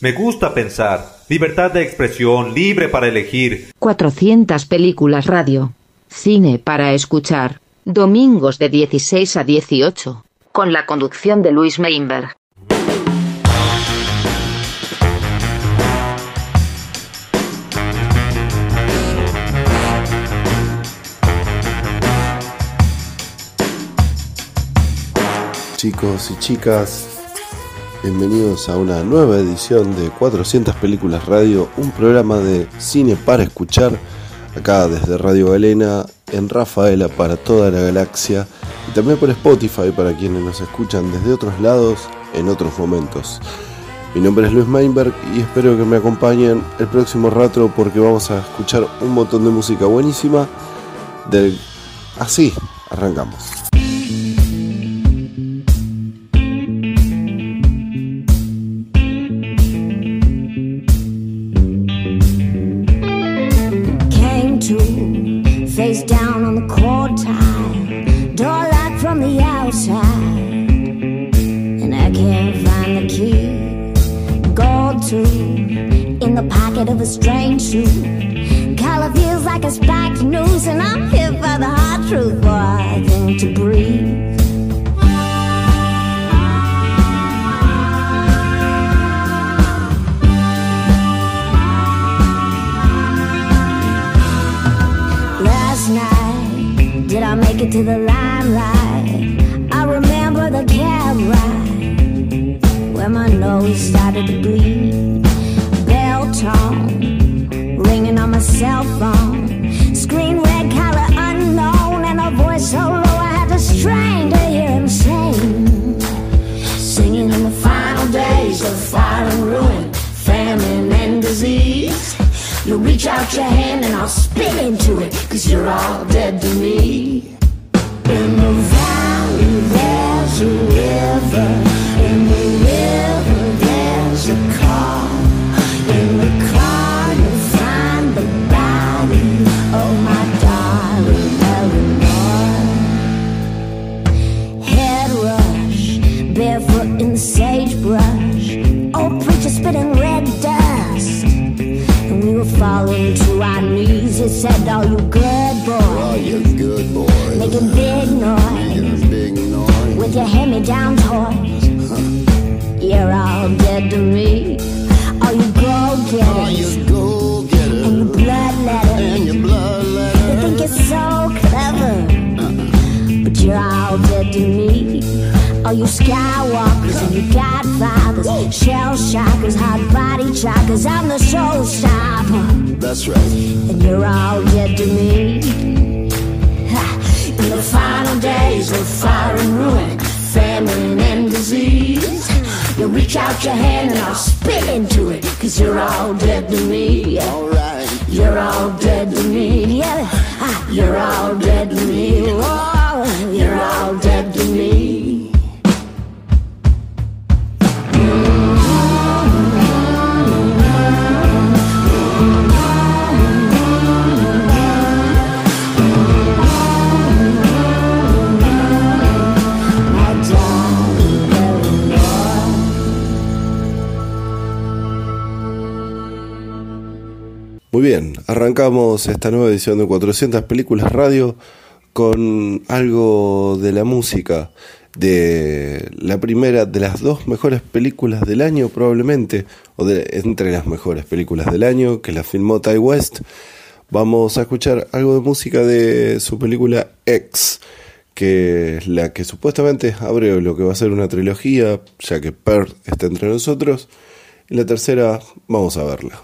Me gusta pensar. Libertad de expresión, libre para elegir. 400 películas radio. Cine para escuchar. Domingos de 16 a 18. Con la conducción de Luis Meinberg. Chicos y chicas, bienvenidos a una nueva edición de 400 Películas Radio, un programa de cine para escuchar, acá desde Radio Galena, en Rafaela para toda la galaxia, y también por Spotify para quienes nos escuchan desde otros lados en otros momentos. Mi nombre es Luis Meinberg y espero que me acompañen el próximo rato porque vamos a escuchar un montón de música buenísima. Así, arrancamos. shoes. Out your hand and I'll spit into it, cause you're all dead to me. Said, Oh, you good boy. Oh, you good boy. Making big noise big noise. with your hand me down toys. You're all dead to me. Oh, you go get Oh, it. you go get And it. you bloodletter. And your blood You think you're so clever. But you're all dead to me. Oh, you skywalkers and you godfathers, shell shockers, hot body chockers. I'm the showstopper. That's right. and you're all dead to me. In the final days of fire and ruin, famine and disease, you reach out your hand and I'll spit into it, cause you're all dead to me. Alright. You're all dead to me. Yeah, you're all dead to me. Oh, you're all dead to me. Muy bien, arrancamos esta nueva edición de 400 Películas Radio con algo de la música de la primera de las dos mejores películas del año probablemente, o de, entre las mejores películas del año que la filmó Ty West. Vamos a escuchar algo de música de su película X, que es la que supuestamente abre lo que va a ser una trilogía, ya que Pearl está entre nosotros. Y la tercera, vamos a verla.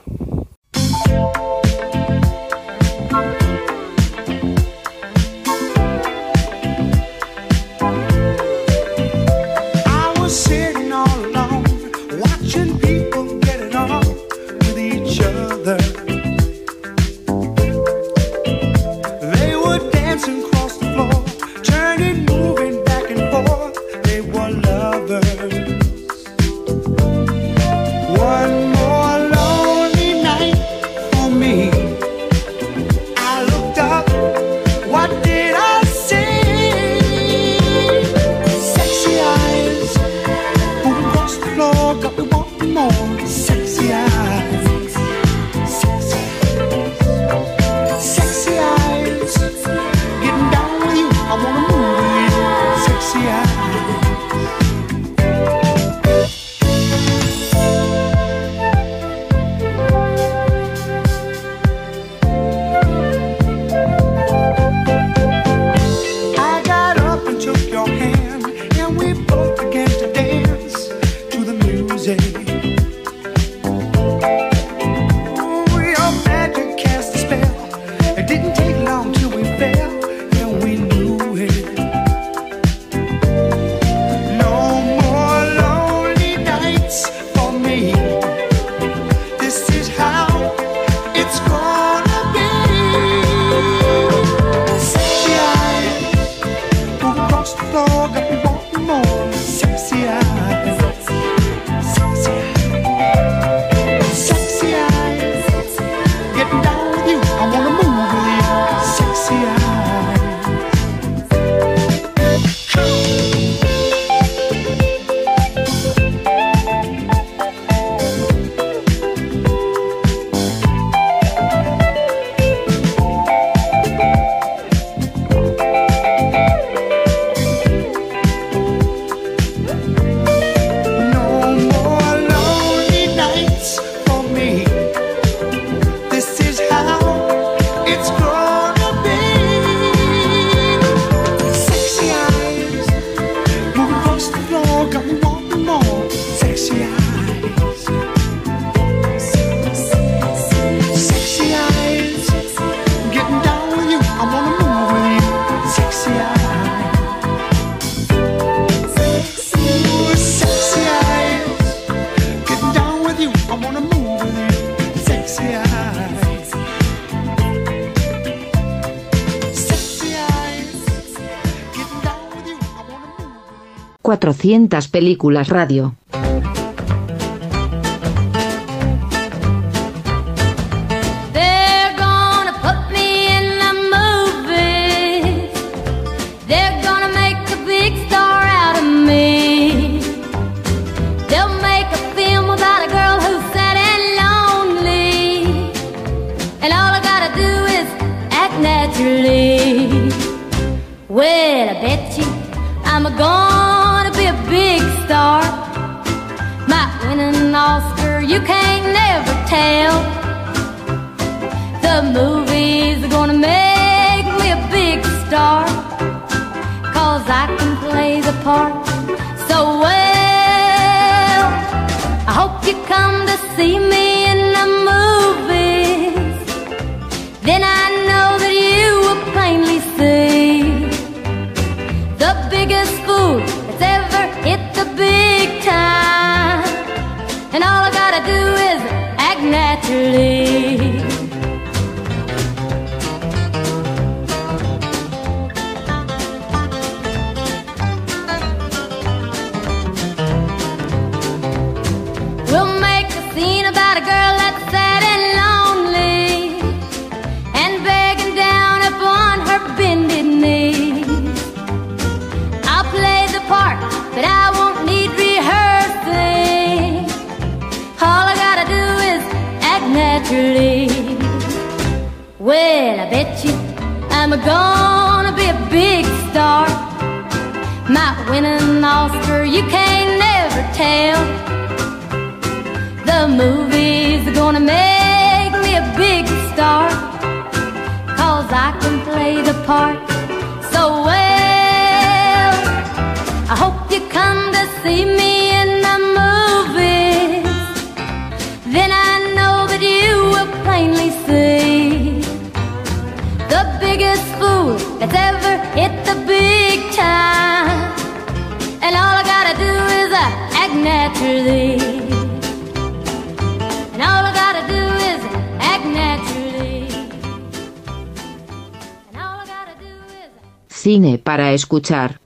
400 películas radio. Well, I bet you I'm gonna be a big star. Might win an Oscar, you can never tell. The movies are gonna make me a big star. Cause I can play the part so well. I hope you come to see me ever the big time. And all I gotta do is uh, act naturally. Cine para escuchar.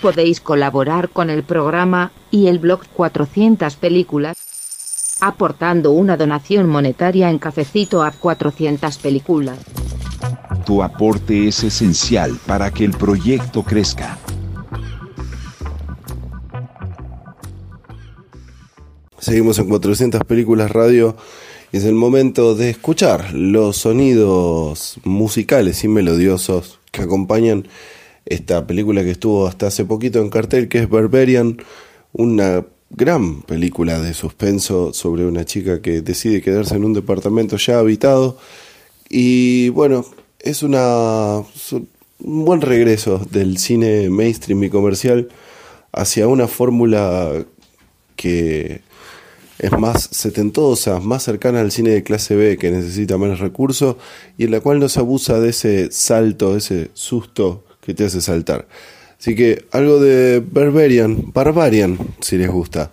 Podéis colaborar con el programa y el blog 400 películas aportando una donación monetaria en cafecito a 400 películas. Tu aporte es esencial para que el proyecto crezca. Seguimos en 400 películas radio y es el momento de escuchar los sonidos musicales y melodiosos que acompañan esta película que estuvo hasta hace poquito en cartel, que es Barbarian, una gran película de suspenso sobre una chica que decide quedarse en un departamento ya habitado. Y bueno, es una un buen regreso del cine mainstream y comercial hacia una fórmula que es más setentosa, más cercana al cine de clase B que necesita menos recursos y en la cual no se abusa de ese salto, ese susto que te hace saltar. Así que algo de Barbarian, Barbarian, si les gusta.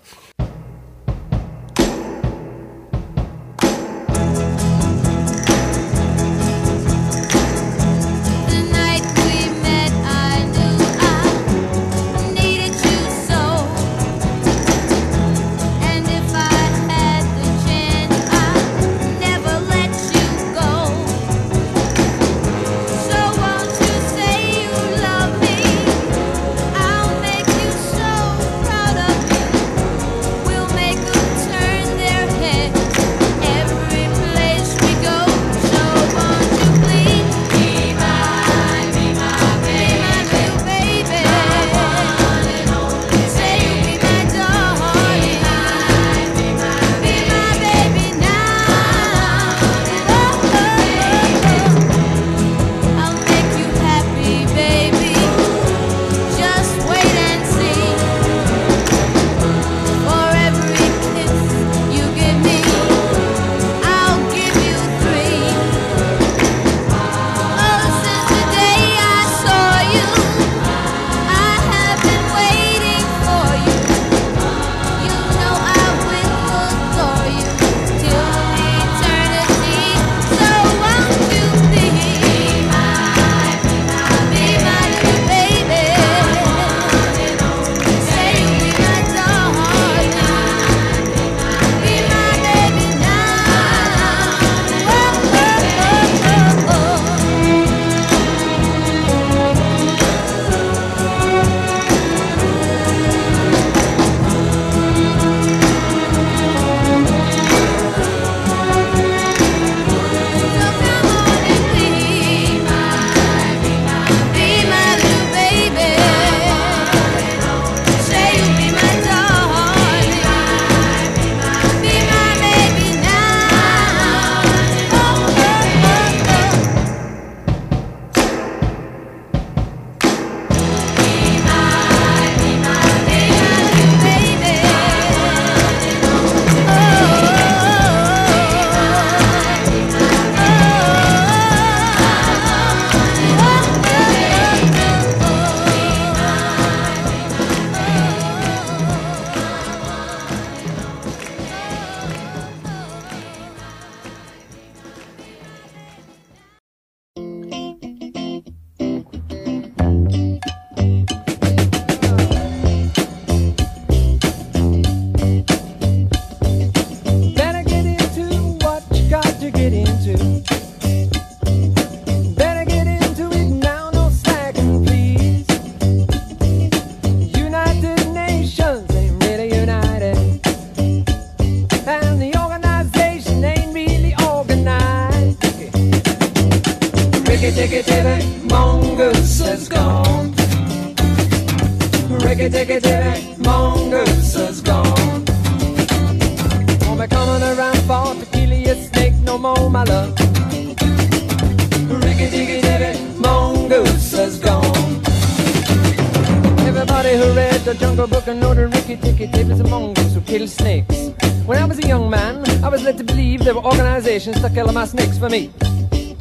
organizations to kill my snakes for me.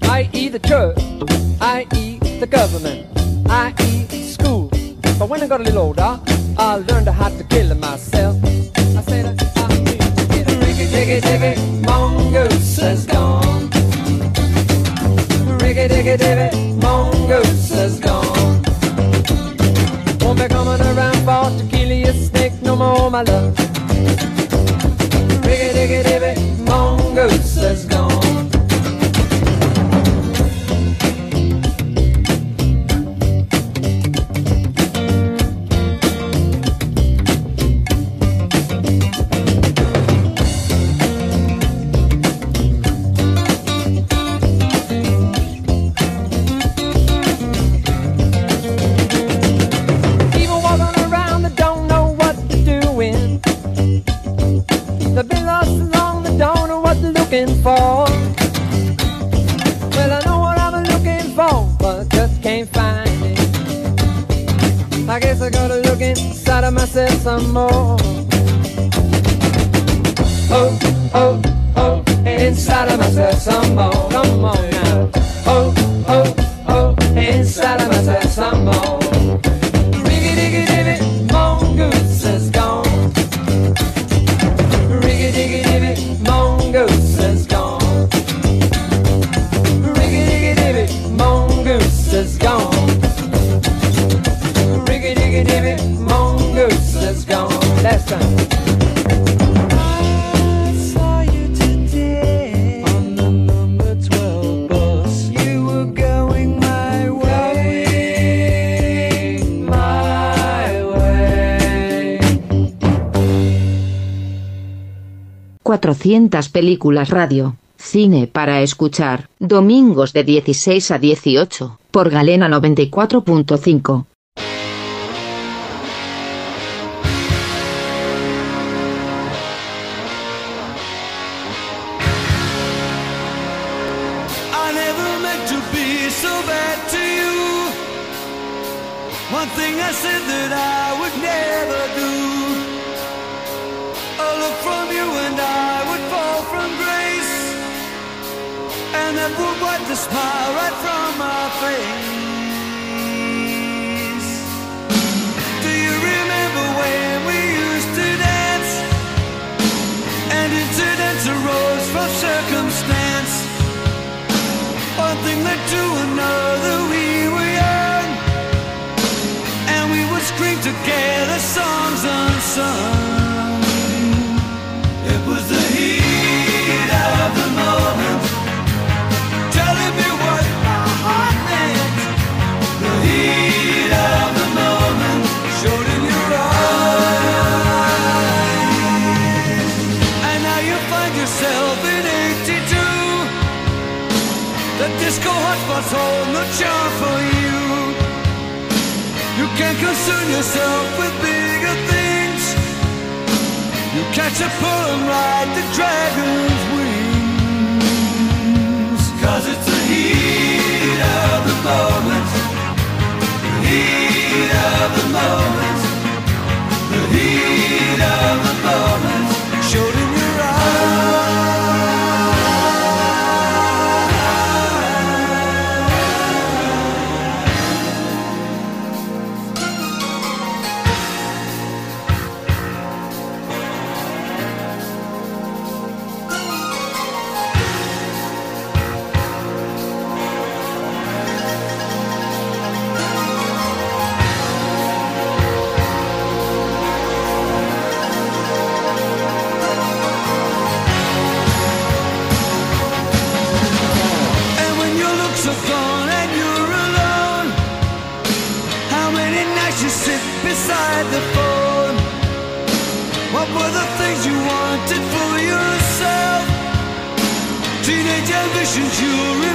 I.e. the church, i.e. the government, i.e. school. But when I got a little older, I learned how to kill myself. I said, I mean, Riggy, diggy, diggy, mongoose is gone. Riggy, diggy, diggy, mongoose is gone. Won't be coming around for to kill your snake no more, my love. more. Oh, oh, oh, inside of myself some more. Come on. 400 películas radio. Cine para escuchar, domingos de 16 a 18, por Galena 94.5. to another we were young, and we would scream together songs unsung. concern yourself with bigger things. You catch a pull and ride the dragon's wings. Cause it's the heat of the moment. The heat of the moment. jewelry.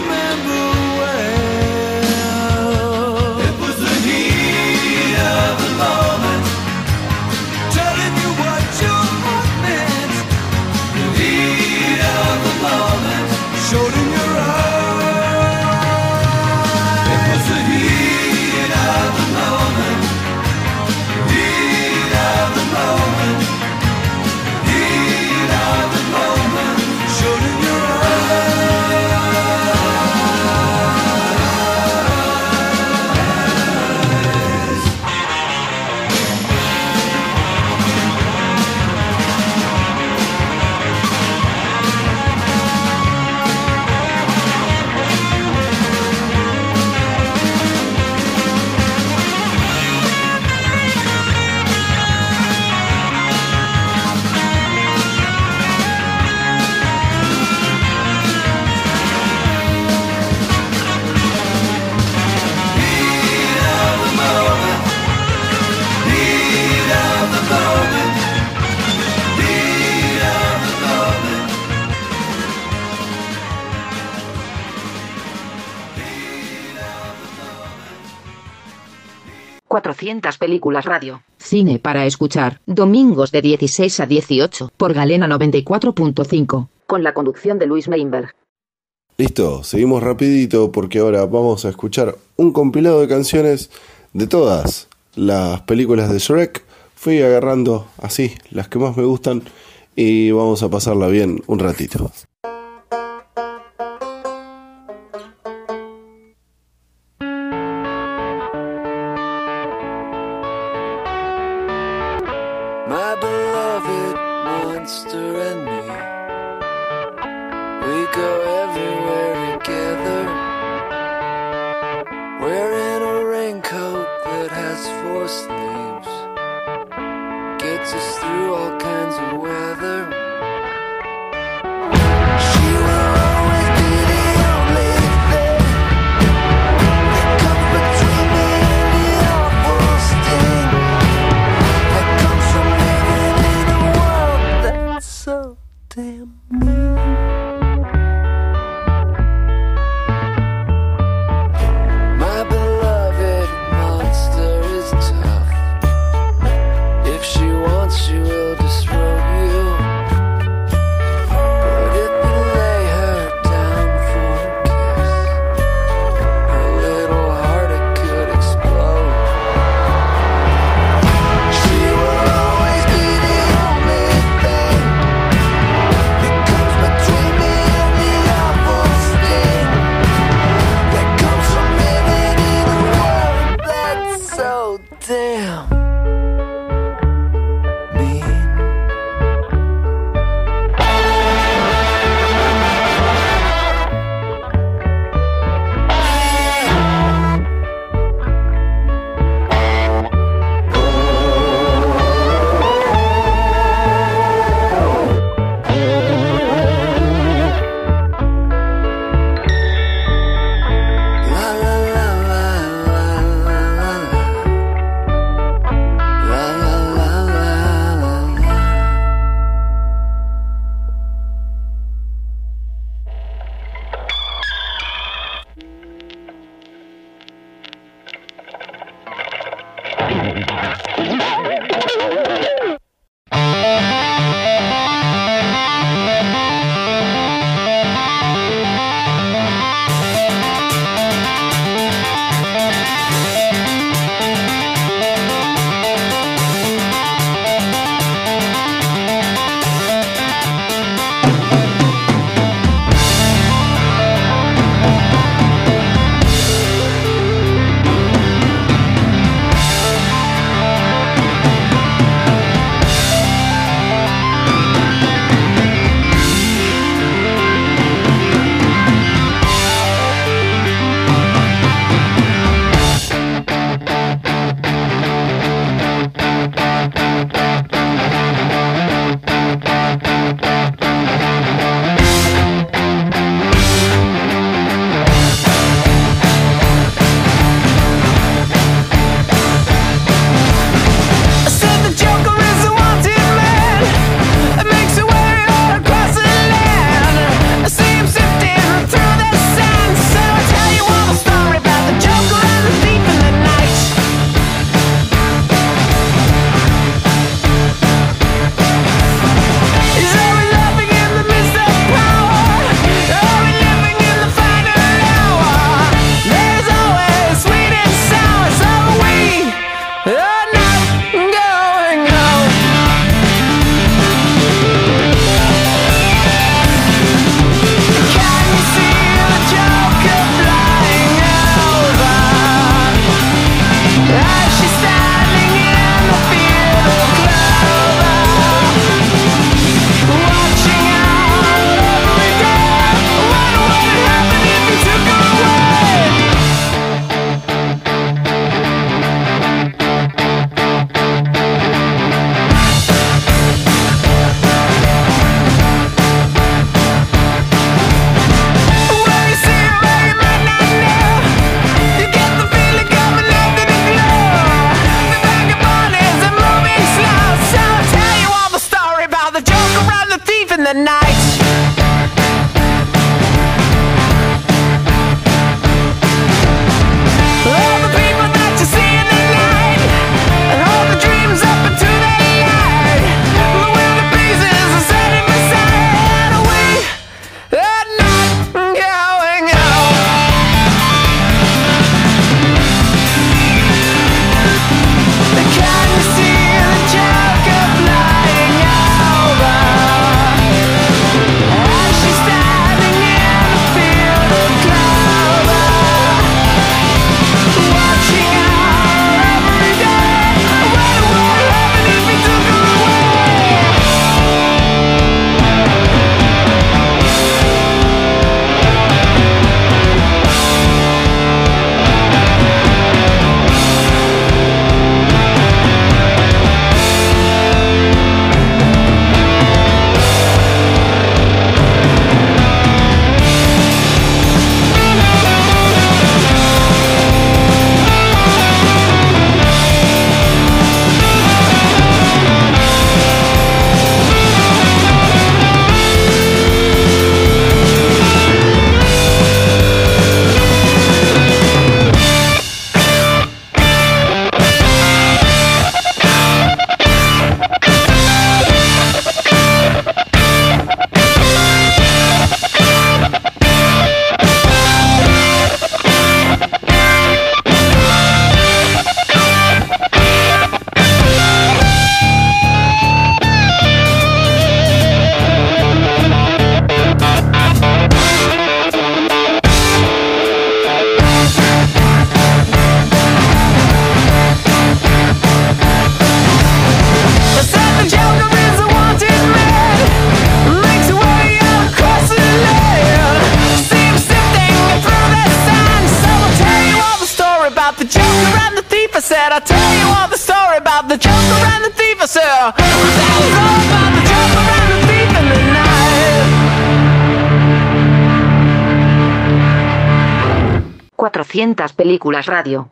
500 películas radio. Cine para escuchar. Domingos de 16 a 18 por Galena 94.5. Con la conducción de Luis Meinberg. Listo, seguimos rapidito porque ahora vamos a escuchar un compilado de canciones de todas las películas de Shrek. Fui agarrando así las que más me gustan y vamos a pasarla bien un ratito. Cuatrocientas películas radio.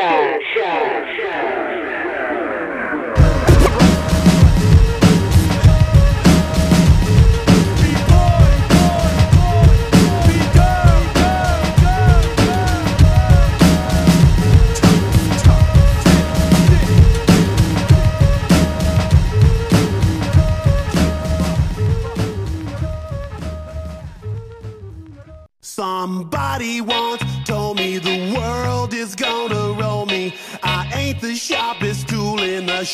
shine, shine.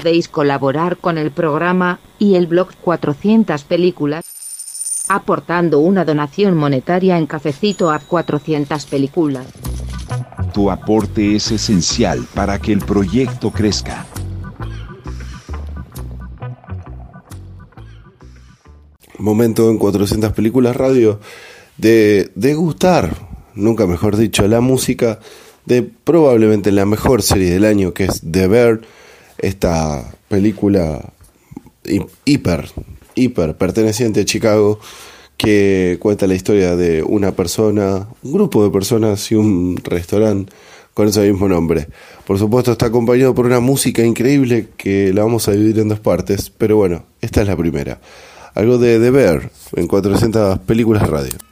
podéis colaborar con el programa y el blog 400 películas, aportando una donación monetaria en cafecito a 400 películas. Tu aporte es esencial para que el proyecto crezca. Momento en 400 películas radio de degustar, nunca mejor dicho, la música de probablemente la mejor serie del año que es The Bear esta película hiper, hiper perteneciente a Chicago que cuenta la historia de una persona, un grupo de personas y un restaurante con ese mismo nombre. Por supuesto está acompañado por una música increíble que la vamos a dividir en dos partes, pero bueno, esta es la primera. Algo de deber en 400 películas radio.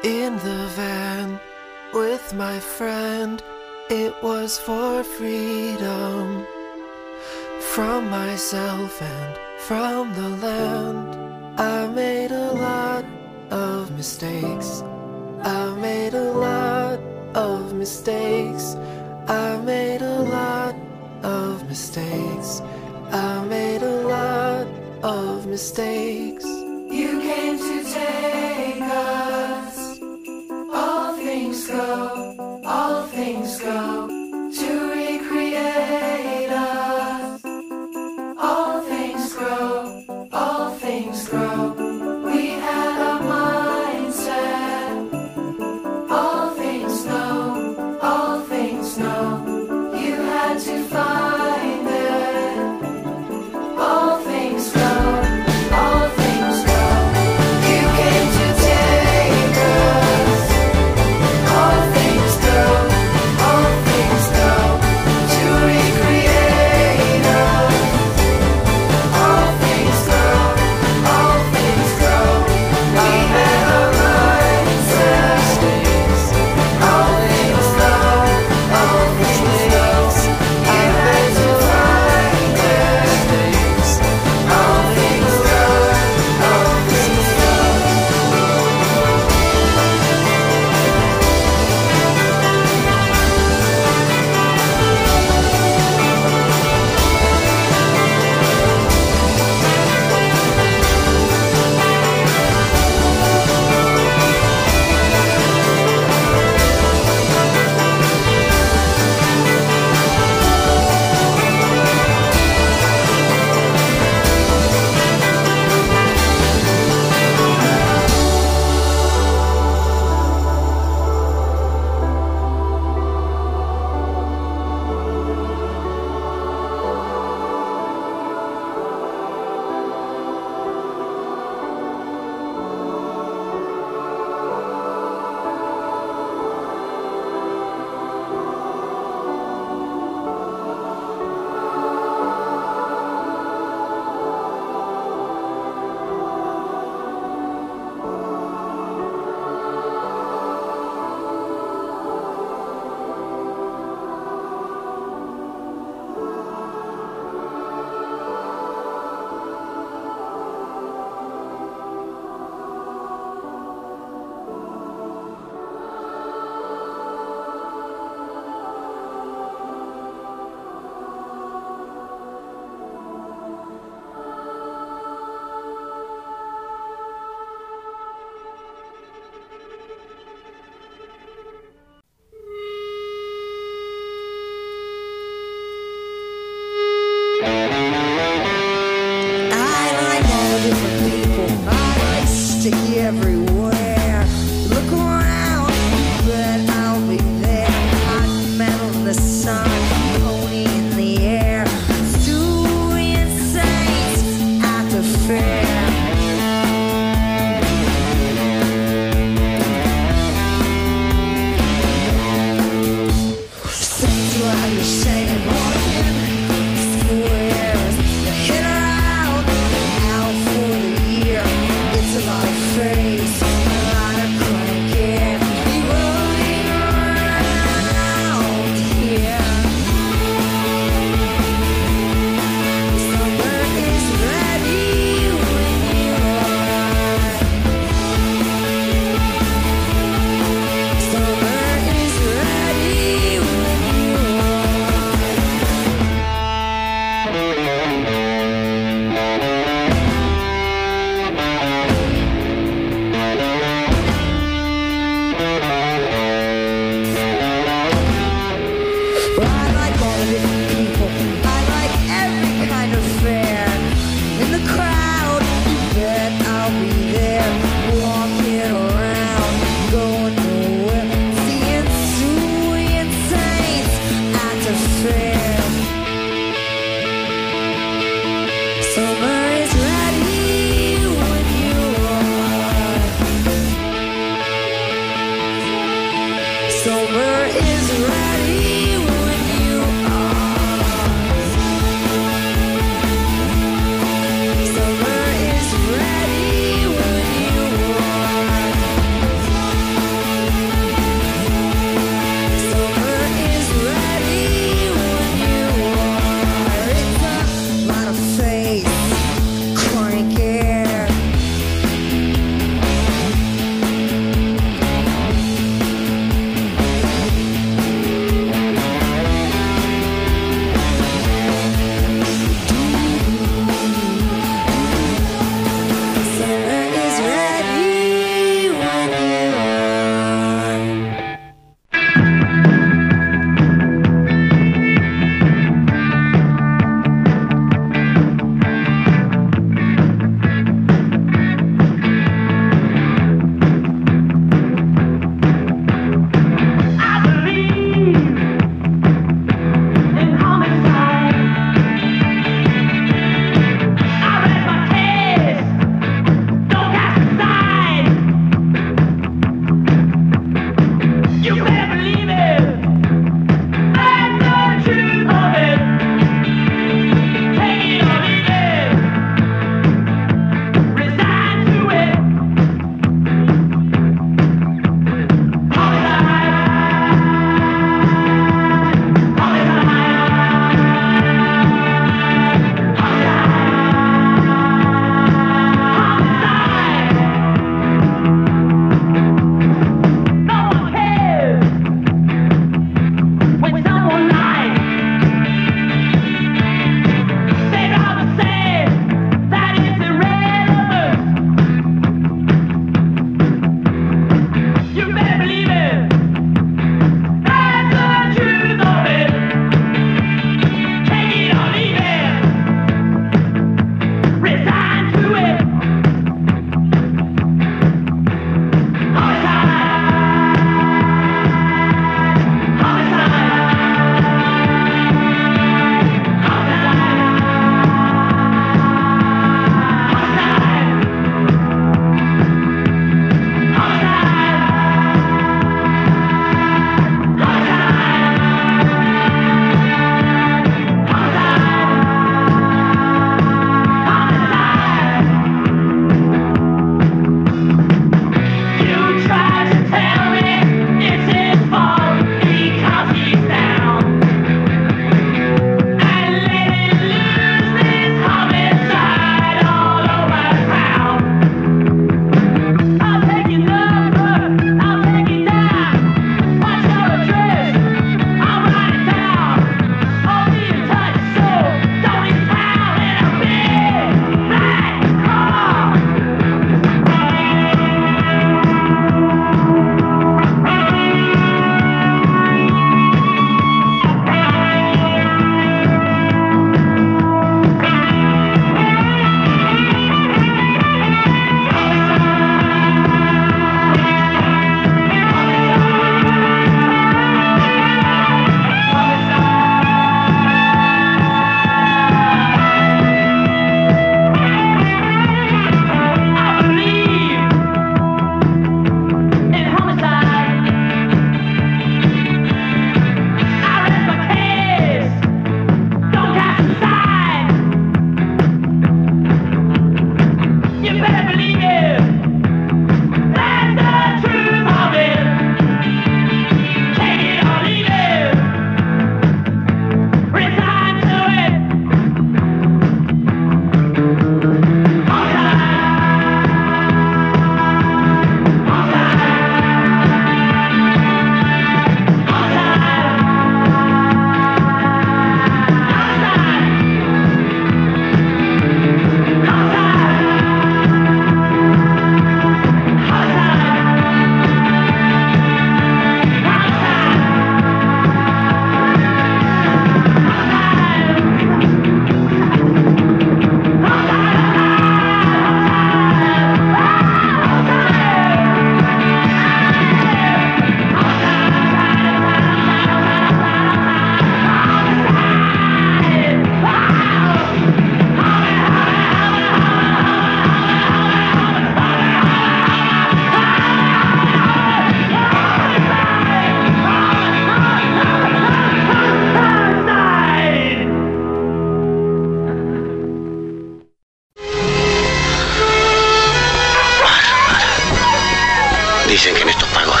Dicen que en estos pagos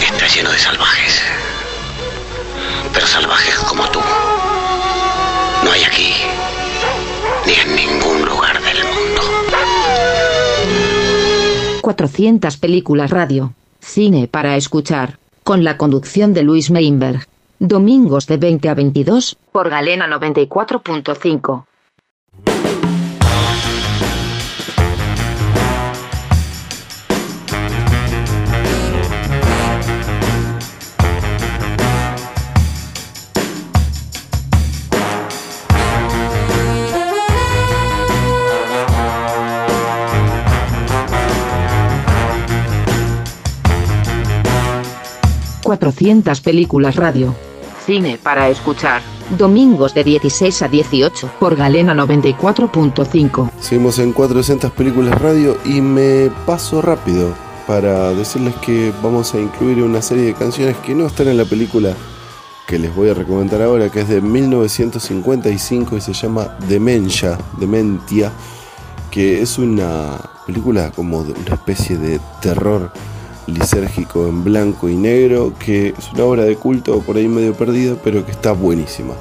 está lleno de salvajes. Pero salvajes como tú no hay aquí ni en ningún lugar del mundo. 400 películas radio, cine para escuchar, con la conducción de Luis Meinberg. Domingos de 20 a 22 por Galena 94.5. ...400 películas radio. Cine para escuchar. Domingos de 16 a 18 por Galena 94.5. Seguimos en 400 películas radio y me paso rápido para decirles que vamos a incluir una serie de canciones que no están en la película que les voy a recomendar ahora, que es de 1955 y se llama Demencia, Dementia, que es una película como de una especie de terror lisérgico en blanco y negro, que es una obra de culto por ahí medio perdida, pero que está buenísima.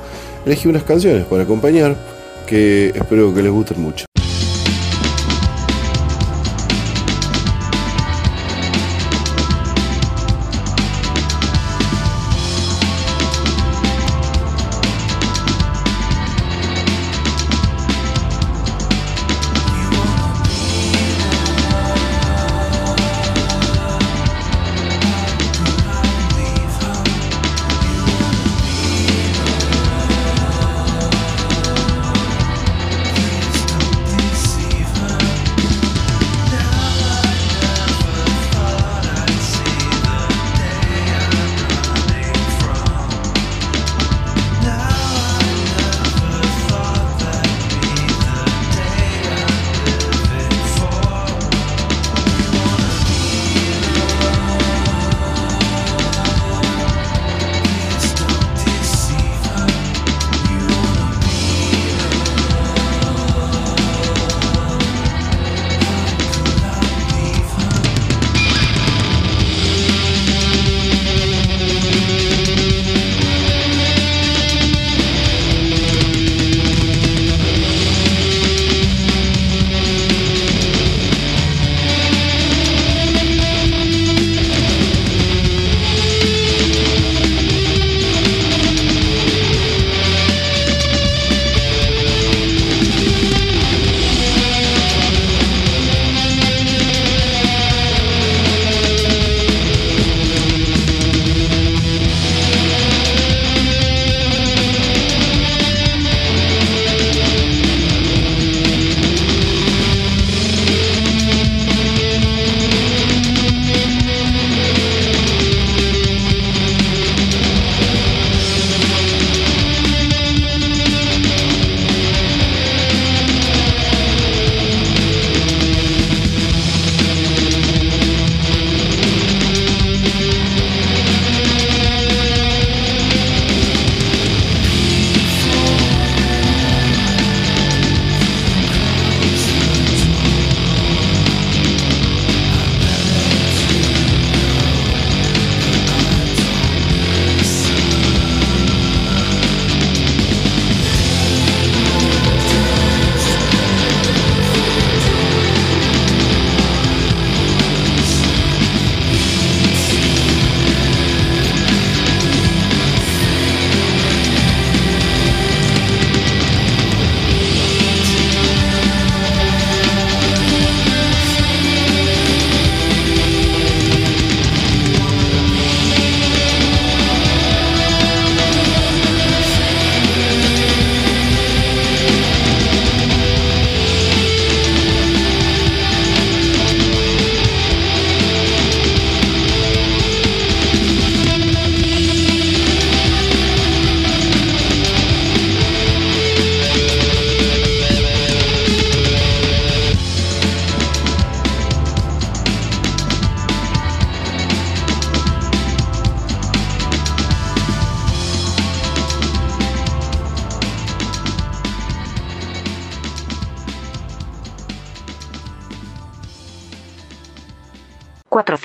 Elegí unas canciones para acompañar que espero que les gusten mucho.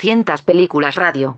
Cuatrocientas películas radio.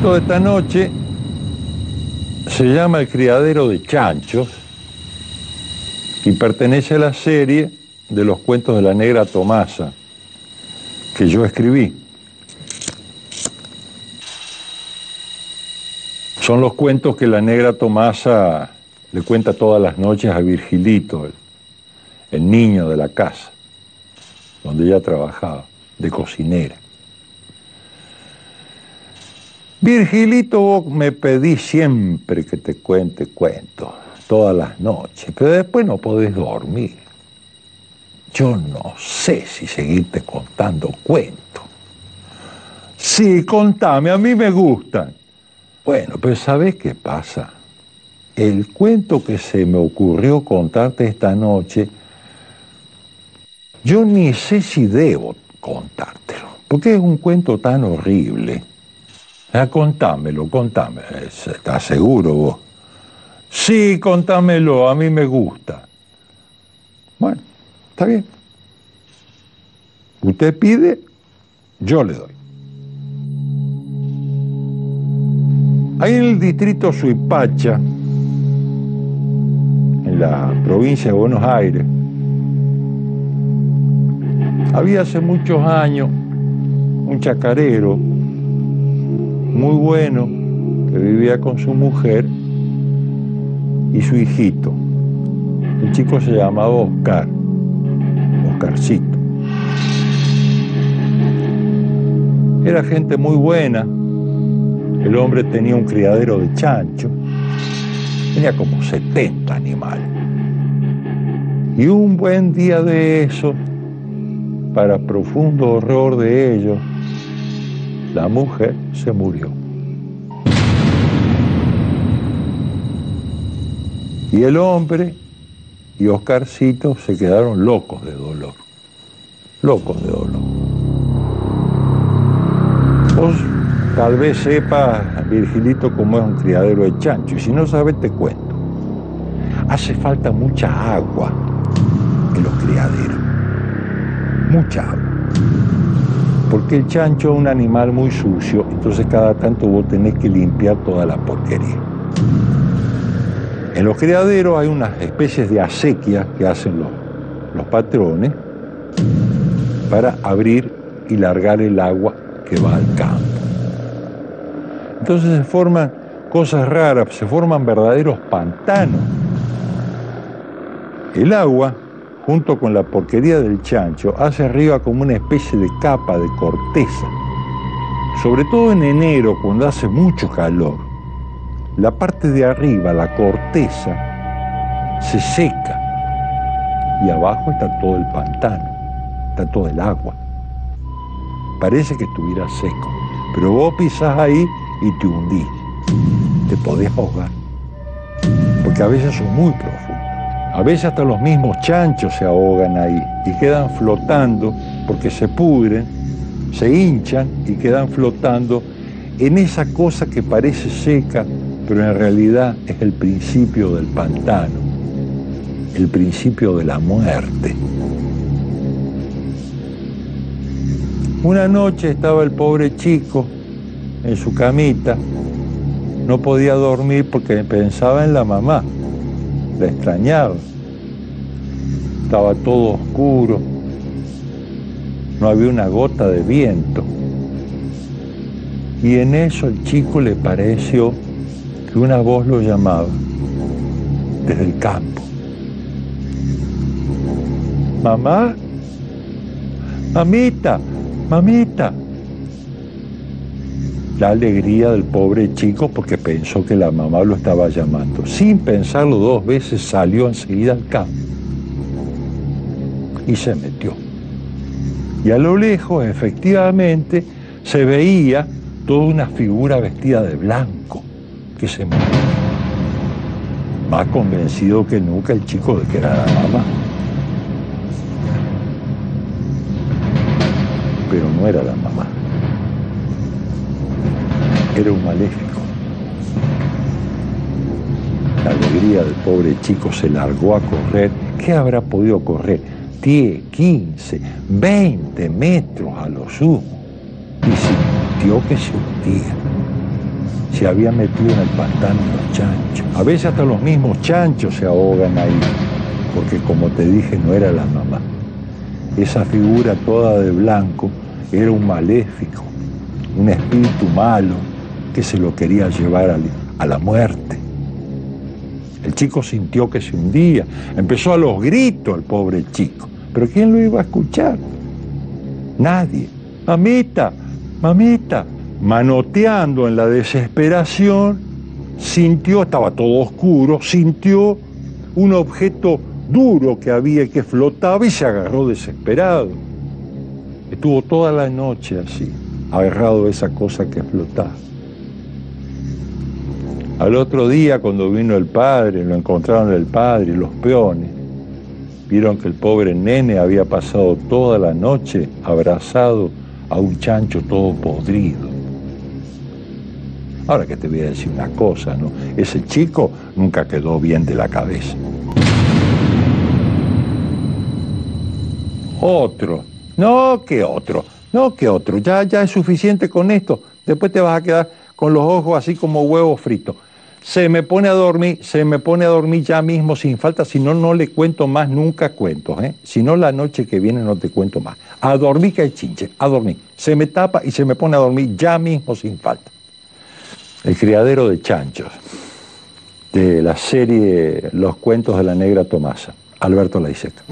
Cuento de esta noche se llama El criadero de chanchos y pertenece a la serie de los cuentos de la negra Tomasa que yo escribí. Son los cuentos que la negra Tomasa le cuenta todas las noches a Virgilito, el, el niño de la casa, donde ella trabajaba, de cocinera. Virgilito, me pedís siempre que te cuente cuentos, todas las noches, pero después no podés dormir. Yo no sé si seguirte contando cuentos. Sí, contame, a mí me gustan. Bueno, pero ¿sabés qué pasa? El cuento que se me ocurrió contarte esta noche, yo ni sé si debo contártelo, porque es un cuento tan horrible. Ah, contámelo, contame. ¿Estás seguro vos? Sí, contámelo, a mí me gusta. Bueno, está bien. Usted pide, yo le doy. Ahí en el distrito Suipacha, en la provincia de Buenos Aires, había hace muchos años un chacarero muy bueno que vivía con su mujer y su hijito. El chico se llamaba Oscar, Oscarcito. Era gente muy buena. El hombre tenía un criadero de chancho. Tenía como 70 animales. Y un buen día de eso, para profundo horror de ellos, la mujer se murió. Y el hombre y Oscarcito se quedaron locos de dolor. Locos de dolor. Vos tal vez sepas, Virgilito, cómo es un criadero de chancho. Y si no sabes, te cuento. Hace falta mucha agua en los criaderos. Mucha agua porque el chancho es un animal muy sucio, entonces cada tanto vos tenés que limpiar toda la porquería. En los criaderos hay unas especies de acequias que hacen los, los patrones para abrir y largar el agua que va al campo. Entonces se forman cosas raras, se forman verdaderos pantanos. El agua junto con la porquería del chancho, hace arriba como una especie de capa de corteza. Sobre todo en enero, cuando hace mucho calor, la parte de arriba, la corteza, se seca y abajo está todo el pantano, está todo el agua. Parece que estuviera seco, pero vos pisás ahí y te hundís, te podés ahogar, porque a veces son muy profundos. A veces hasta los mismos chanchos se ahogan ahí y quedan flotando porque se pudren, se hinchan y quedan flotando en esa cosa que parece seca, pero en realidad es el principio del pantano, el principio de la muerte. Una noche estaba el pobre chico en su camita, no podía dormir porque pensaba en la mamá extrañaba. Estaba todo oscuro, no había una gota de viento. Y en eso el chico le pareció que una voz lo llamaba desde el campo. mamá, mamita, mamita. La alegría del pobre chico porque pensó que la mamá lo estaba llamando. Sin pensarlo dos veces salió enseguida al campo y se metió. Y a lo lejos, efectivamente, se veía toda una figura vestida de blanco que se movía. Más convencido que nunca el chico de que era la mamá. Pero no era la mamá. Era un maléfico. La alegría del pobre chico se largó a correr. ¿Qué habrá podido correr? 10, 15, 20 metros a lo sumo. Y sintió que se hundía. Se había metido en el pantano los chanchos. A veces hasta los mismos chanchos se ahogan ahí. Porque como te dije, no era la mamá. Esa figura toda de blanco era un maléfico, un espíritu malo que se lo quería llevar a la muerte. El chico sintió que se hundía, empezó a los gritos el pobre chico. Pero ¿quién lo iba a escuchar? Nadie. Mamita, mamita, manoteando en la desesperación, sintió, estaba todo oscuro, sintió un objeto duro que había que flotaba y se agarró desesperado. Estuvo toda la noche así, agarrado a esa cosa que flotaba. Al otro día, cuando vino el padre, lo encontraron el padre y los peones, vieron que el pobre nene había pasado toda la noche abrazado a un chancho todo podrido. Ahora que te voy a decir una cosa, ¿no? Ese chico nunca quedó bien de la cabeza. Otro. No, que otro. No, que otro. Ya, ya es suficiente con esto. Después te vas a quedar con los ojos así como huevos fritos. Se me pone a dormir, se me pone a dormir ya mismo sin falta, si no, no le cuento más nunca cuentos, ¿eh? Si no, la noche que viene no te cuento más. A dormir que hay chinche, a dormir. Se me tapa y se me pone a dormir ya mismo sin falta. El criadero de chanchos, de la serie Los cuentos de la negra Tomasa, Alberto Laiseca.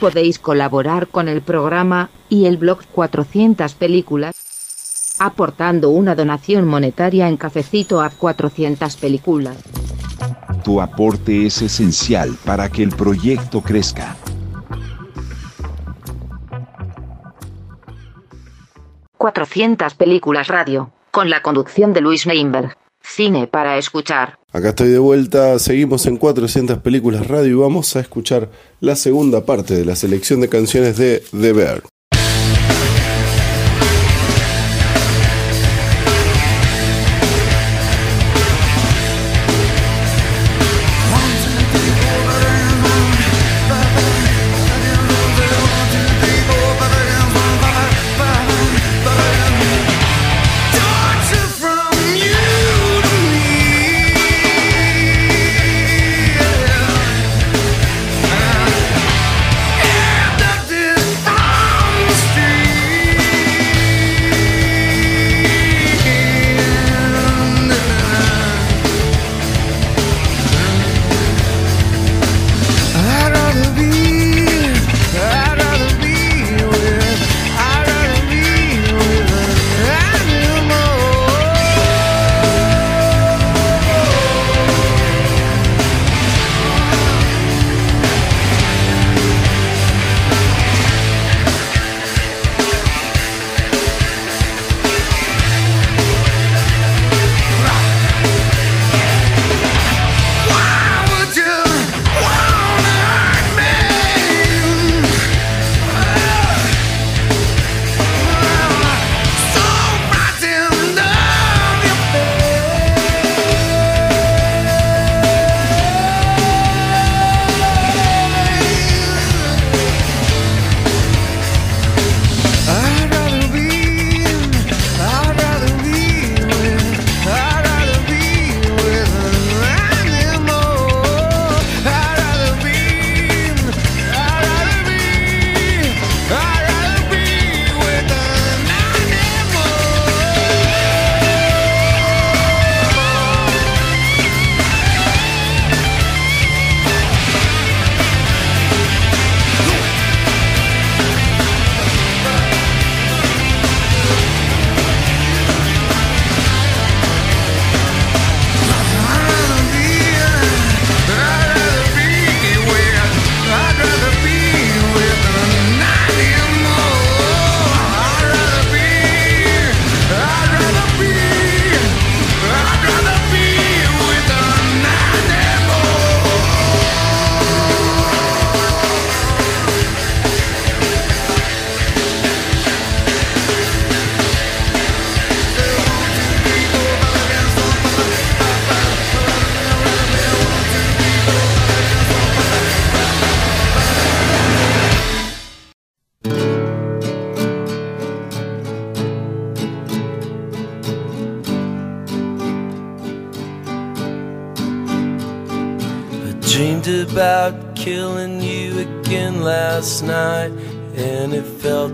Podéis colaborar con el programa y el blog 400 películas aportando una donación monetaria en cafecito a 400 películas. Tu aporte es esencial para que el proyecto crezca. ¡400 películas radio! Con la conducción de Luis Neinberg. Cine para escuchar. Acá estoy de vuelta, seguimos en 400 películas radio y vamos a escuchar la segunda parte de la selección de canciones de The Bear.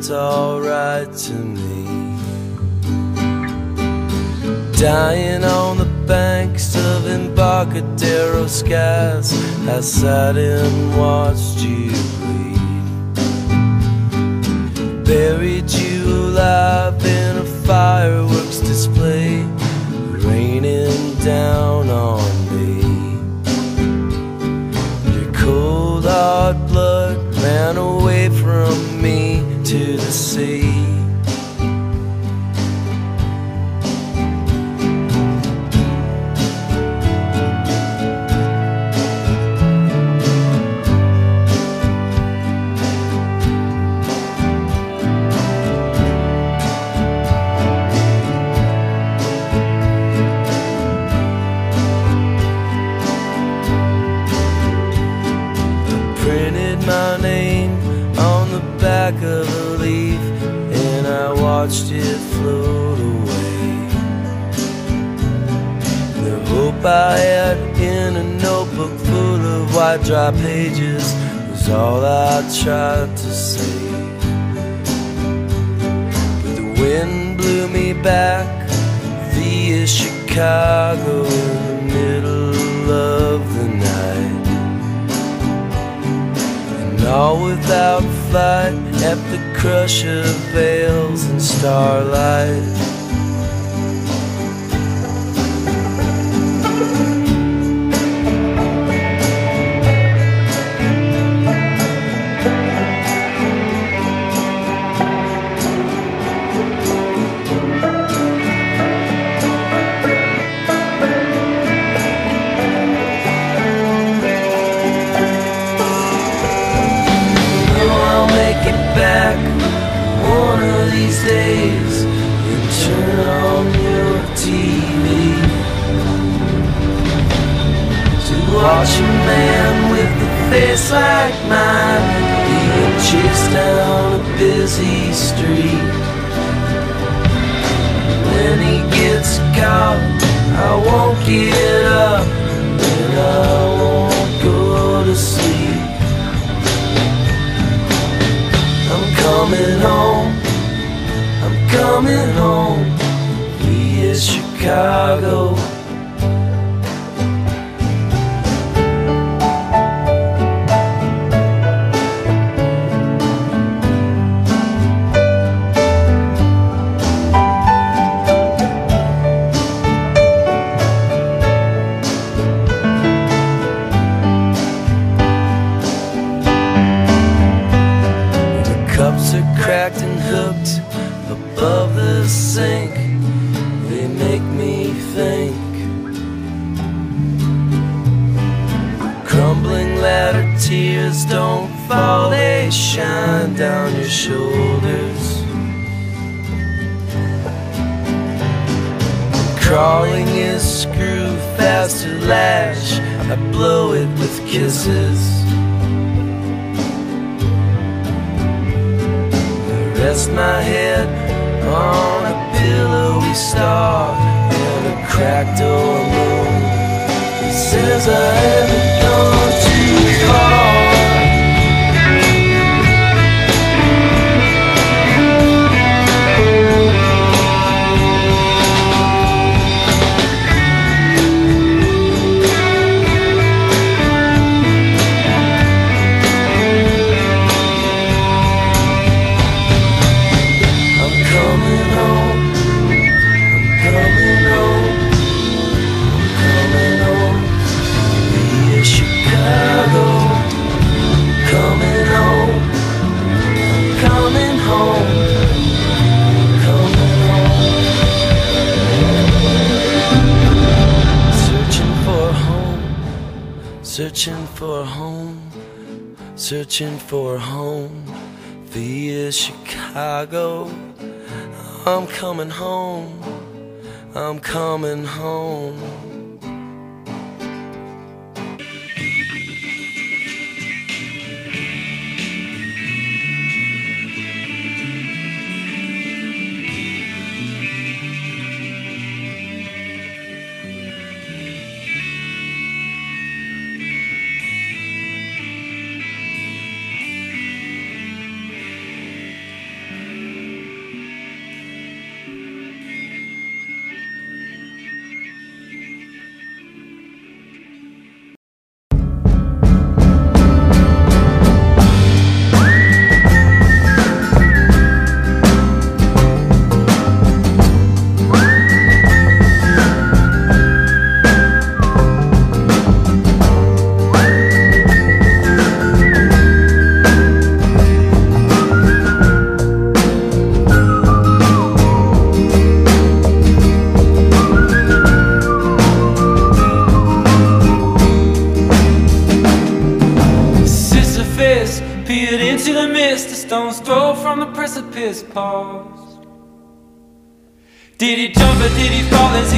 It alright to me. Dying on the banks of Embarcadero skies, I sat and watched you bleed. Buried you alive in a fireworks display, raining down on dry pages was all I tried to say. But the wind blew me back via Chicago in the middle of the night. And all without flight at the crush of veils and starlight. Face like mine being chased down a busy street. When he gets caught, I won't get up and I won't go to sleep. I'm coming home. I'm coming home. Via Chicago. Kisses. Coming home. me délivre par les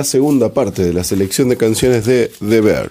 la segunda parte de la selección de canciones de The Bear.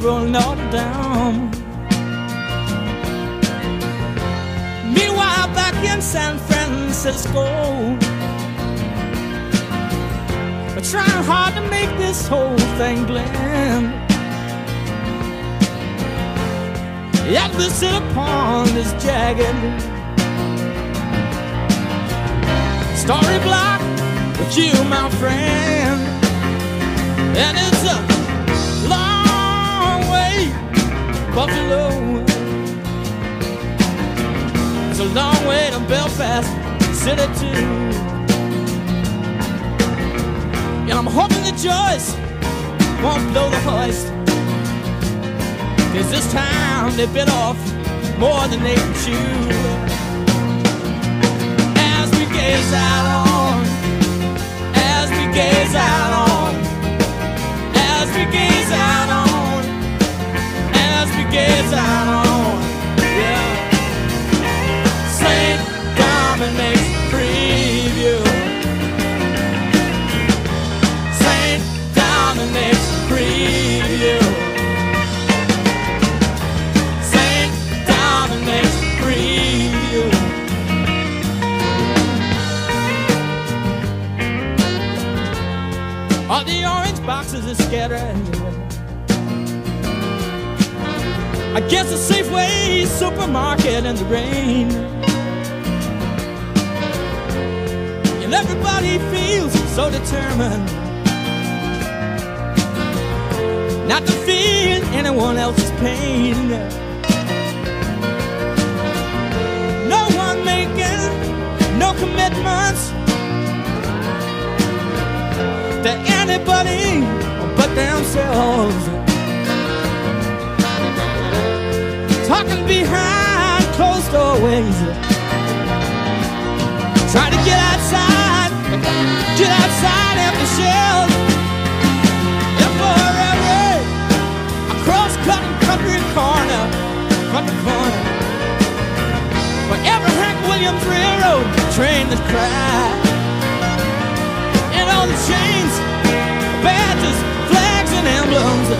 Cathedral Notre Dame. Meanwhile, back in San Francisco, we're trying hard to make this whole thing blend. Yet we sit upon this jagged story block with you, my friend. And it's a Buffalo. It's a long way to Belfast City too. And I'm hoping that Joyce won't blow the hoist. Cause this time they bit off more than they can chew. As we gaze out on, as we gaze out on, as we gaze out on, we gaze out on, yeah. St. Dominic's preview. St. Dominic's preview. St. Dominic's preview. All the orange boxes are scattered guess a Safeway supermarket in the rain. And everybody feels so determined not to feel anyone else's pain. No one making no commitments to anybody but themselves. Talking behind closed doorways. Trying to get outside, get outside empty shells. And for every cross-cutting country corner, country corner. For every Hank Williams Railroad train that's cried. And all the chains, badges, flags, and emblems.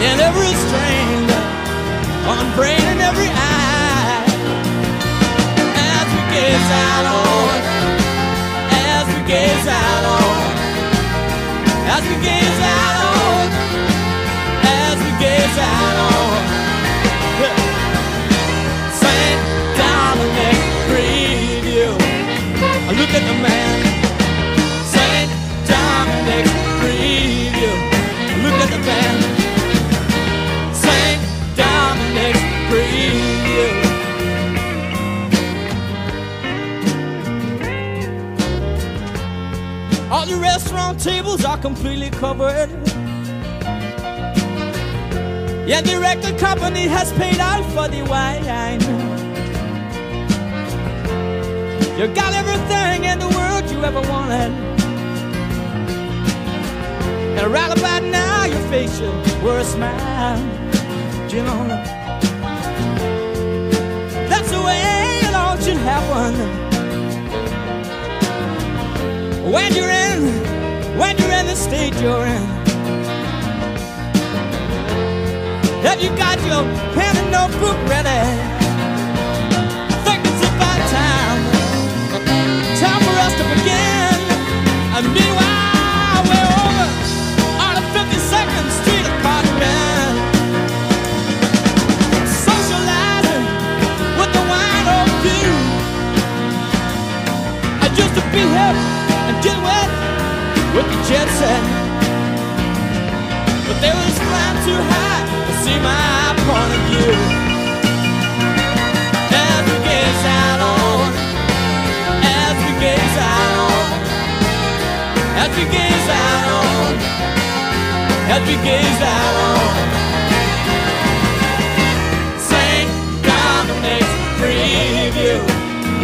In every strain, on brain and every eye. As we gaze out on, as we gaze out on, as we gaze out on, as we gaze out on. St. Dominic preview. Look at the man. St. Dominic preview. Look at the band. All the restaurant tables are completely covered. Yeah, the record company has paid out for the wine. You got everything in the world you ever wanted. And right about now, your face should wear a smile. You know? That's the way it all should happen. When you're in, when you're in the state you're in. Have you got your pen and notebook ready? Jet set, but they was flying too high to see my point of view. As we gaze out on, as we gaze out on, as we gaze out on, as we gaze out on. St. Dominic's preview.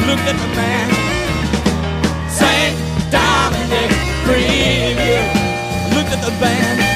Look at the man. a band.